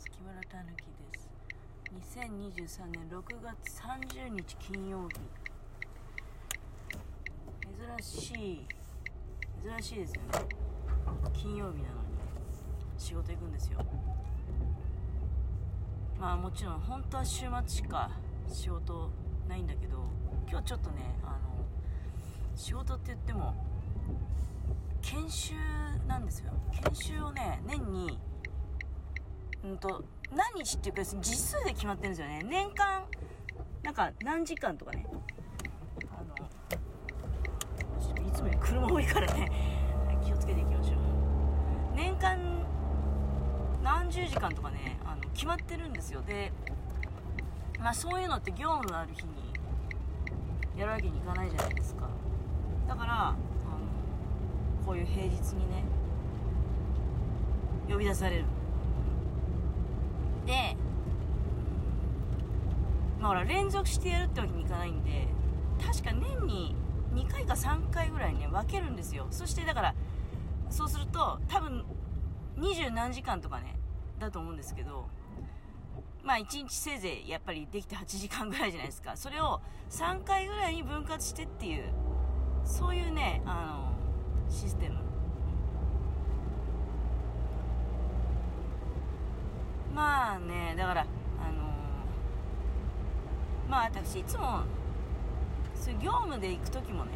ます。木村たぬきです。2023年6月30日金曜日。珍しい珍しいですよね。金曜日なのに。仕事行くんですよ。まあもちろん本当は週末しか仕事ないんだけど今日ちょっとねあの仕事って言っても研修なんですよ。研修をね年にうんと何日っていうか実数で決まってるんですよね。年間なんか何時間とかね。あのいつもより車多いからね。気をつけていきましょう。年間何十時間とかねあの決まってるんですよ。でまあそういうのって業務のある日にやるわけにいかないじゃないですか。だからあのこういう平日にね呼び出されるでまあほら連続してやるってわけにいかないんで確か年に2回か3回ぐらいね分けるんですよ。そしてだからそうすると多分二十何時間とかねだと思うんですけどまあ1日せいぜいやっぱりできて8時間ぐらいじゃないですか。それを3回ぐらいに分割してっていうそういうねあのシステム。まあねだからまあ私いつもそ業務で行く時もね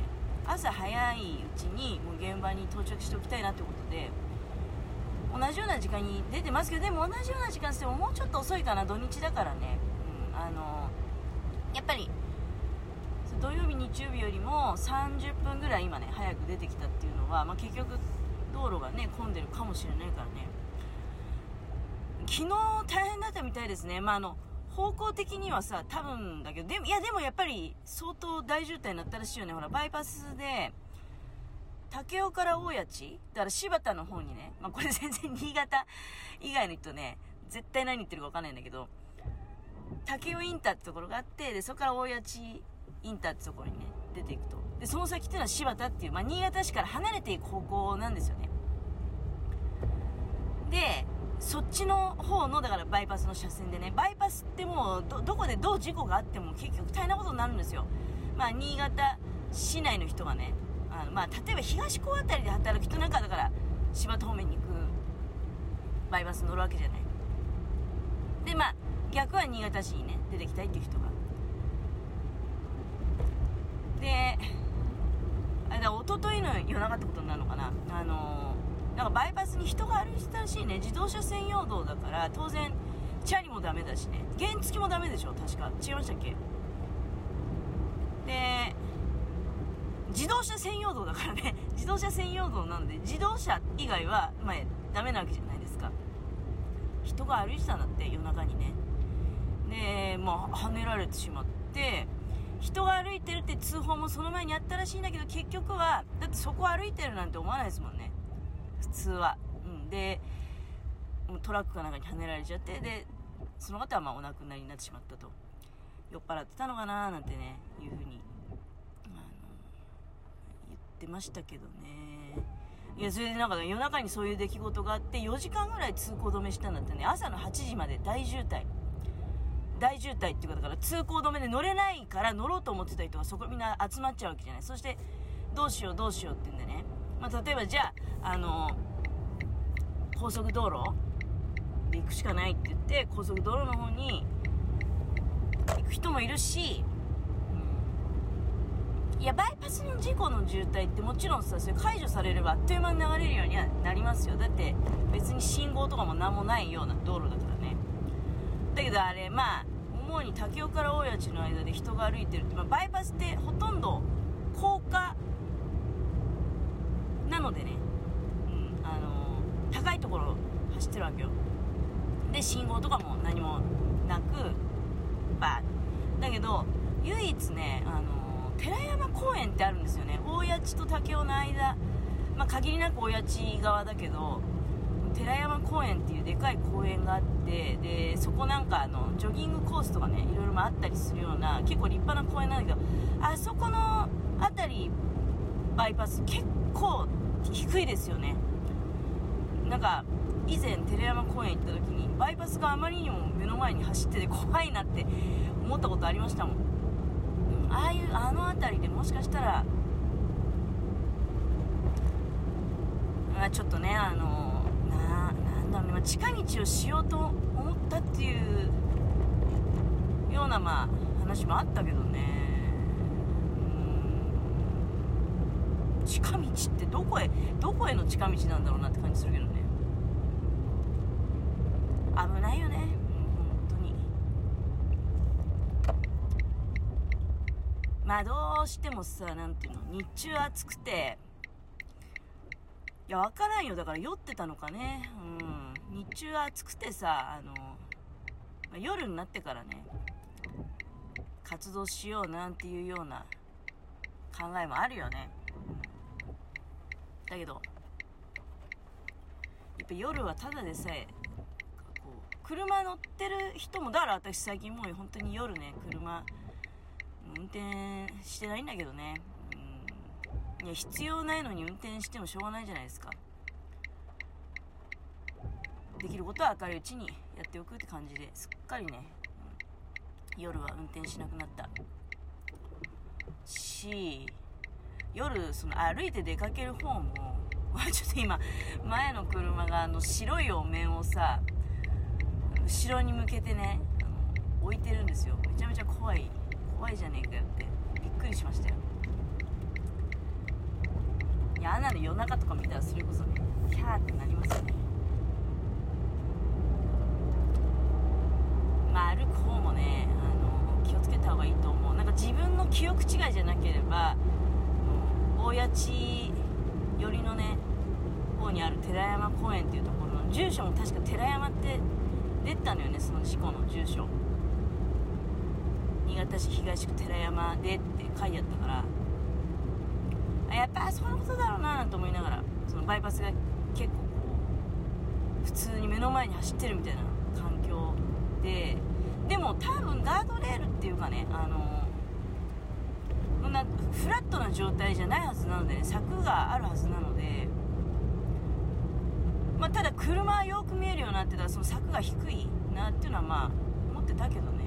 朝早いうちにもう現場に到着しておきたいなってことで同じような時間に出てますけどでも同じような時間してももうちょっと遅いかな土日だからね、うん、あのやっぱり土曜日日曜日よりも30分ぐらい今ね早く出てきたっていうのは、まあ、結局道路がね混んでるかもしれないからね。昨日大変だったみたいですね。まああの方向的にはさ多分だけどでもいやでもやっぱり相当大渋滞になったらしいよね。ほらバイパスで武雄から大谷地だから柴田の方にね、まあ、これ全然新潟以外の人ね絶対何言ってるか分かんないんだけど武雄インターってところがあってでそこから大谷地インターってところにね出ていくと。でその先っていうのは柴田っていう、まあ、新潟市から離れていく方向なんですよね。でそっちの方のだからバイパスの車線でねバイパスってもうどこでどう事故があっても結局大変なことになるんですよ。まあ新潟市内の人がねあのまあ例えば東高辺りで働く人なんかだから柴田方面に行くバイパス乗るわけじゃない。でまあ逆は新潟市にね出てきたいっていう人が。であれだ一昨日の夜中ってことになるのかな。あのなんかバイパスに人が歩いてたらしいね。自動車専用道だから当然チャリもダメだしね。原付もダメでしょ。確か。違いましたっけ？で自動車専用道だからね。自動車専用道なんで自動車以外は、まあ、ダメなわけじゃないですか。人が歩いてたんだって夜中にね。でまあはねられてしまって人が歩いてるって通報もその前にあったらしいんだけど結局はだってそこ歩いてるなんて思わないですもんね。普通は、うん、でトラックかなんかにはねられちゃってでその方はまあお亡くなりになってしまったと。酔っ払ってたのかななんてねいうふうにあの言ってましたけどね。いやそれでなんか夜中にそういう出来事があって4時間ぐらい通行止めしたんだってね。朝の8時まで大渋滞。大渋滞っていうかだから通行止めで乗れないから乗ろうと思ってた人がそこみんな集まっちゃうわけじゃない。そしてどうしようどうしようって言うんでね、まあ、例えばじゃああの高速道路で行くしかないって言って高速道路の方に行く人もいるし、うん、いやバイパスの事故の渋滞ってもちろんさそれ解除されればあっという間に流れるようにはなりますよ。だって別に信号とかも何もないような道路だからね。だけどあれまあ主に武雄から大谷地の間で人が歩いてるって、まあ、バイパスってほとんど高架なのでね、うん、あのー、高いところ走ってるわけよ。で信号とかも何もなくバーだけど唯一ね、あのー、寺山公園ってあるんですよね。大谷地と武雄の間。まあ限りなく大谷地側だけど寺山公園っていうでかい公園があってでそこなんかあのジョギングコースとかねいろいろあったりするような結構立派な公園なんだけどあそこの辺りバイパス結構低いですよね。なんか以前寺山公園行った時にバイパスがあまりにも目の前に走ってて怖いなって思ったことありましたもん、ああいうあの辺りでもしかしたらあちょっとねあのななんだろうね近道をしようと思ったっていうようなまあ話もあったけどね。近道ってどこへどこへの近道なんだろうなって感じするけどね。危ないよね、本当に。まあどうしてもさ何ていうの日中暑くて。いや分からんよ。だから酔ってたのかね。うん。日中暑くてさあの夜になってからね活動しようなんていうような考えもあるよね。だけど。やっぱ夜はただでさえこう車乗ってる人もだから私最近もう本当に夜ね車運転してないんだけどね、うん、いや必要ないのに運転してもしょうがないじゃないですか。できることは明るいうちにやっておくって感じですっかりね、うん、夜は運転しなくなった。し夜その歩いて出かける方もちょっと今前の車があの白いお面をさ後ろに向けてね置いてるんですよ。めちゃめちゃ怖い。怖いじゃねえかよってびっくりしましたよ。いやあんなの夜中とか見たらそれこそねキャーってなりますよね。まあ歩く方もねあの気をつけた方がいいと思う。なんか自分の記憶違いじゃなければ谷地寄りのね方にある寺山公園っていうところの住所も確か寺山って出たのよねその事故の住所。新潟市東区寺山でって書いてあったから。あやっぱそういうことだろうななんて思いながらそのバイパスが結構こう普通に目の前に走ってるみたいな環境ででも多分ガードレールっていうかねあのこんなフラットな状態じゃないはずなので、ね、柵があるはずなので、まあ、ただ車はよく見えるようになってたらその柵が低いなっていうのはまあ思ってたけどね。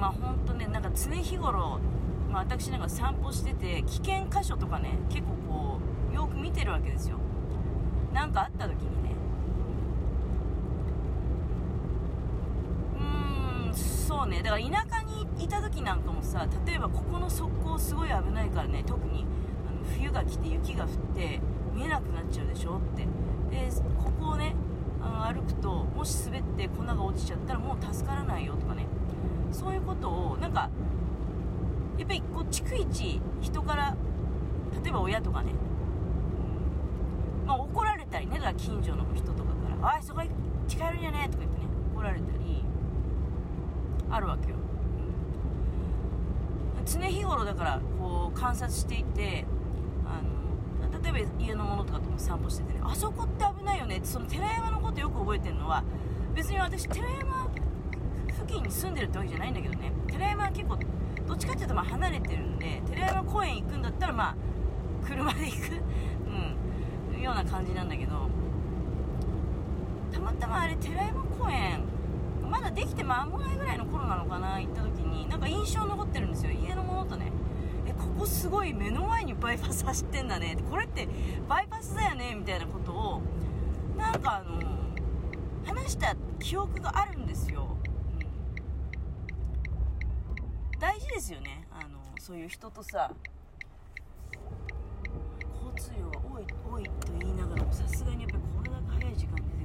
まあ本当ねなんか常日頃、まあ、私なんか散歩してて危険箇所とかね結構こうよく見てるわけですよ。なんかあった時にねそうね。だから田舎にいた時なんかもさ例えばここの側溝すごい危ないからね特にあの冬が来て雪が降って見えなくなっちゃうでしょって。でここをねあの歩くともし滑って粉が落ちちゃったらもう助からないよとかね。そういうことをなんかやっぱりこう逐一人から例えば親とかね、うん。まあ、怒られたりね。だから近所の人とかから「おいそこ近寄るんじゃねえ」とか言ってね怒られたり。あるわけよ、うん、常日頃だからこう観察していてあの例えば家のものとかとも散歩しててねあそこって危ないよねってその寺山のことよく覚えてるのは別に私寺山付近に住んでるってわけじゃないんだけどね。寺山は結構どっちかっていうとま離れてるんで寺山公園行くんだったらまあ車で行く、うん、ような感じなんだけどたまたまあれ寺山公園まだできて間もないぐらいの頃なのかな行った時に。なんか印象残ってるんですよ。家のものとね。えここすごい目の前にバイパス走ってんだね。これってバイパスだよねみたいなことをなんかあの話した記憶があるんですよ、うん、大事ですよね。あのそういう人とさ交通量が多い多いと言いながらもさすがにやっぱりこれだけ早い時間で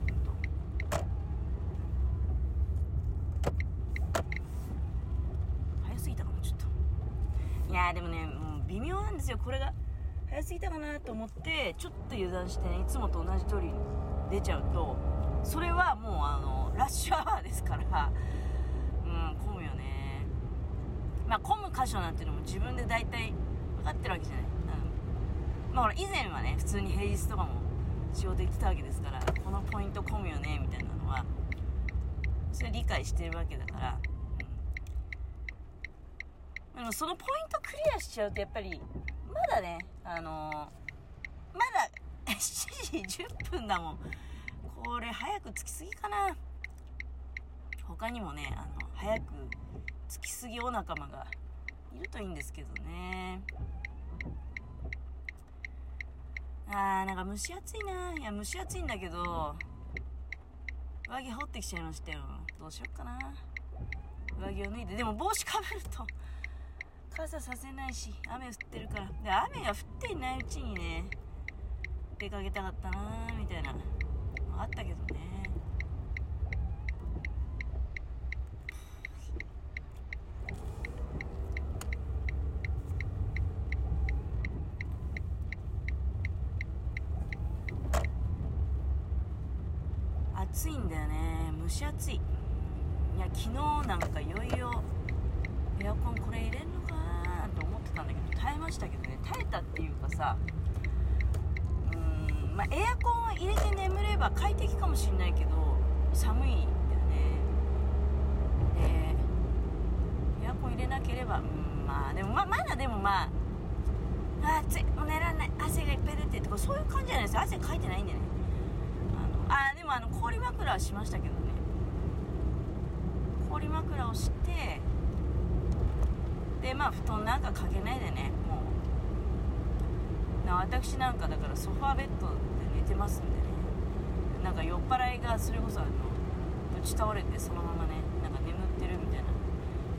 やでもねもう微妙なんですよ。これが早すぎたかなと思ってちょっと油断してねいつもと同じ通りに出ちゃうとそれはもうあのラッシュアワーですからうん混むよね。まあ混む箇所なんていうのも自分で大体分かってるわけじゃない、うん、まあほら以前はね普通に平日とかも仕事行ってたわけですからこのポイント混むよねみたいなのはそれ理解してるわけだからでもそのポイントクリアしちゃうとやっぱりまだねあのまだ 7時10分だもん。これ早く着きすぎかな。他にもねあの早く着きすぎお仲間がいるといいんですけどね。あーなんか蒸し暑いな。いや蒸し暑いんだけど上着羽織ってきちゃいましたよ。どうしよっかな。上着を脱いで。でも帽子かぶると傘させないし雨降ってるから。で雨が降っていないうちにね出かけたかったなみたいなあったけどね。暑いんだよね。蒸し暑い。いや昨日なんかいよいよエアコンこれ入れんのかなと思ってたんだけど耐えましたけどね。耐えたっていうかさうーんまあエアコンを入れて眠れば快適かもしんないけど寒いんだよね。でエアコン入れなければうんまあでもままだでもまああ暑いもう寝らんない汗がいっぱい出てとかそういう感じじゃないです汗かいてないんでね。あのあでもあの氷枕はしましたけどね。氷枕をしてでまあ布団なんかかけないでねもう。な私なんかだからソファーベッドで寝てますんでね。なんか酔っ払いがそれこそあのぶち倒れてそのままねなんか眠ってるみたいな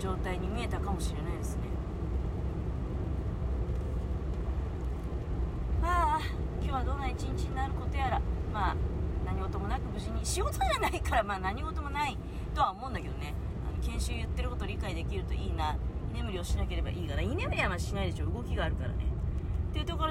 状態に見えたかもしれないですね。ああ今日はどんな一日になることやらまあ何事もなく無事に仕事じゃないからまあ何事もないとは思うんだけどね。研修言ってること理解できるといいな眠りをしなければいいから居眠りはましないでしょ。動きがあるからね。っていうところ